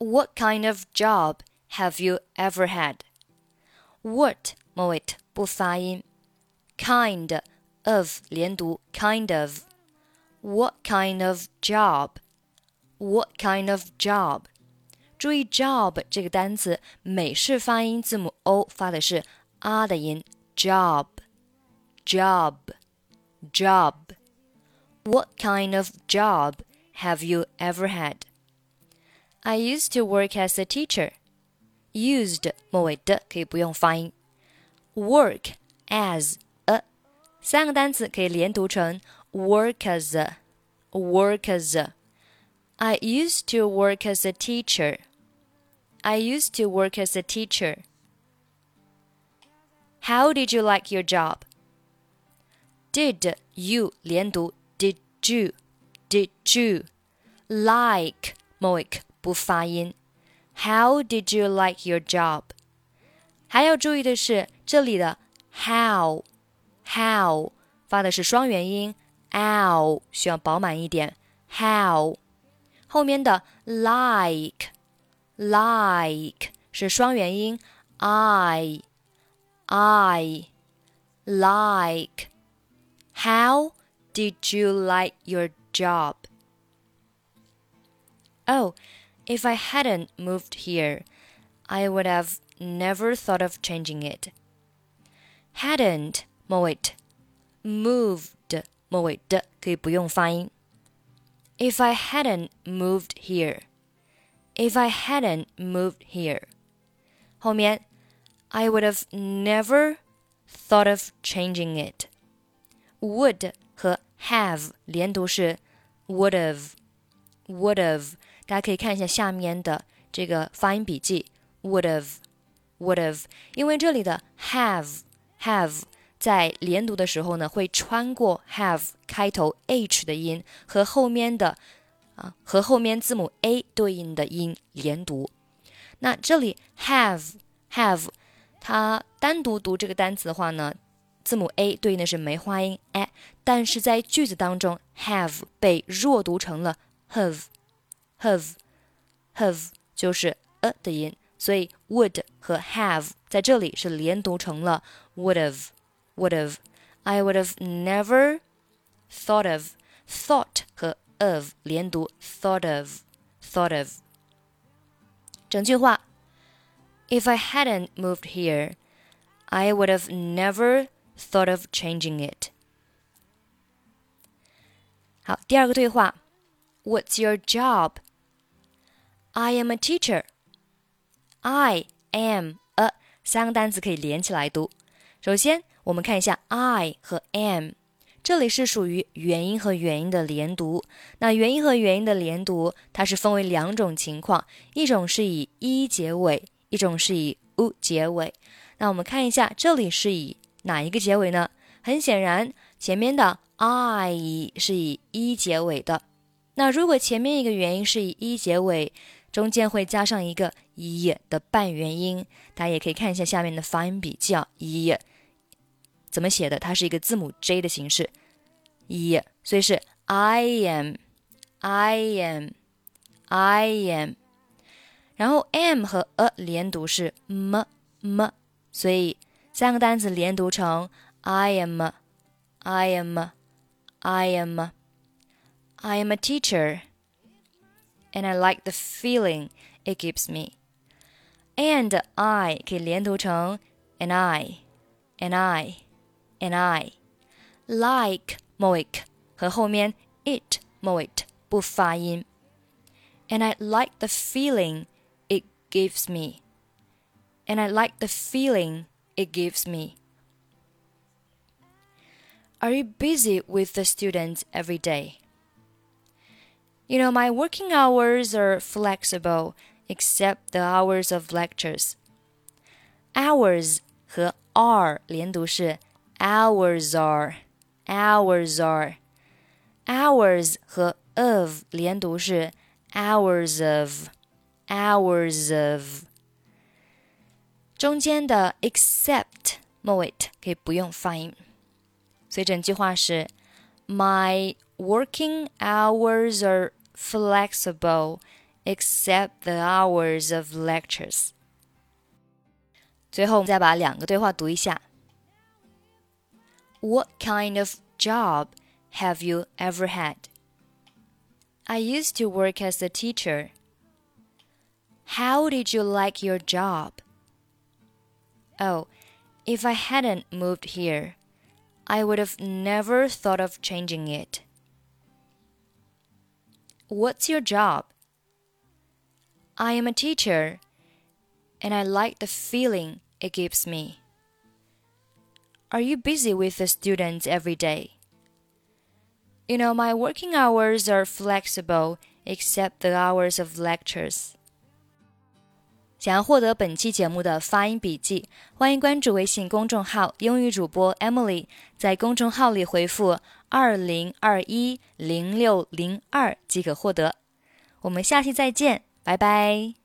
What kind of job have you ever had? What 末尾不发音，kind of 连读，kind of。What kind of job? What kind of job? 注意 job 这个单词，美式发音字母 o 发的是啊的音，job。job, job. What kind of job have you ever had? I used to work as a teacher. Used 末尾的可以不用发音。Work as a 三个单词可以连读成 work as a work as a. I used to work as a teacher. I used to work as a teacher. How did you like your job? Did you 连读 Did you Did you like 末尾 不发音？How did you like your job？还要注意的是，这里的 how how 发的是双元音，ow 需要饱满一点。how 后面的 like like 是双元音，i i like。How did you like your job? Oh, if I hadn't moved here, I would have never thought of changing it. Hadn't 末尾 moved 末尾的可以不用发音。If I hadn't moved here, if I hadn't moved here，后面 I would have never thought of changing it. Would 和 have 连读是 would have would have， 大家可以看一下下面的这个发音笔记。Would have would have，因为这里的 have have 在连读的时候呢，会穿过 have 开头 h 的音和后面的啊和后面字母 a 对应的音连读。那这里 have have 它单独读这个单词的话呢，字母 a 对应的是梅花音 a，但是在句子当中 have 被弱读成了 have have have 就是 a 的音，所以 would 和 have 在这里是连读成了 would have would have I would have never thought of thought 和 of 连读 thought of thought of 整句话 If I hadn't moved here, I would have never thought of changing it. 好，第二个对话，What's your job? I am a teacher. I am a 三个单词可以连起来读。首先，我们看一下 I 和 am，这里是属于元音和元音的连读。那元音和元音的连读，它是分为两种情况，一种是以一结尾。一种是以 u 结尾，那我们看一下，这里是以哪一个结尾呢？很显然，前面的 i 是以一结尾的。那如果前面一个元音是以一结尾，中间会加上一个 i 的半元音，大家也可以看一下下面的发音笔记啊，i 怎么写的？它是一个字母 j 的形式，i，所以是 I am，I am，I am。然后 m 和 a 连读是 m m，所以三个单词连读成 I am I am I am I am a teacher and I like the feeling it gives me. And I 可以连读成 and I and I and I like 末尾和后面 it 末尾不发音。And I like the feeling gives me. And I like the feeling it gives me. Are you busy with the students every day? You know, my working hours are flexible except the hours of lectures. Hours 和 are 连读是 hours are hours are hours 和 of 连读是 hours of hours of。中间的 except 末尾可以不用发音，所以整句话是：My working hours are flexible except the hours of lectures. 最后，我们再把两个对话读一下。What kind of job have you ever had? I used to work as a teacher. How did you like your job? Oh, if I hadn't moved here, I would have never thought of changing it. What's your job? I am a teacher, and I like the feeling it gives me. Are you busy with the students every day? You know, my working hours are flexible except the hours of lectures. 想要获得本期节目的发音笔记，欢迎关注微信公众号“英语主播 Emily”。在公众号里回复“ 二零二一零六零二”即可获得。我们下期再见，拜拜。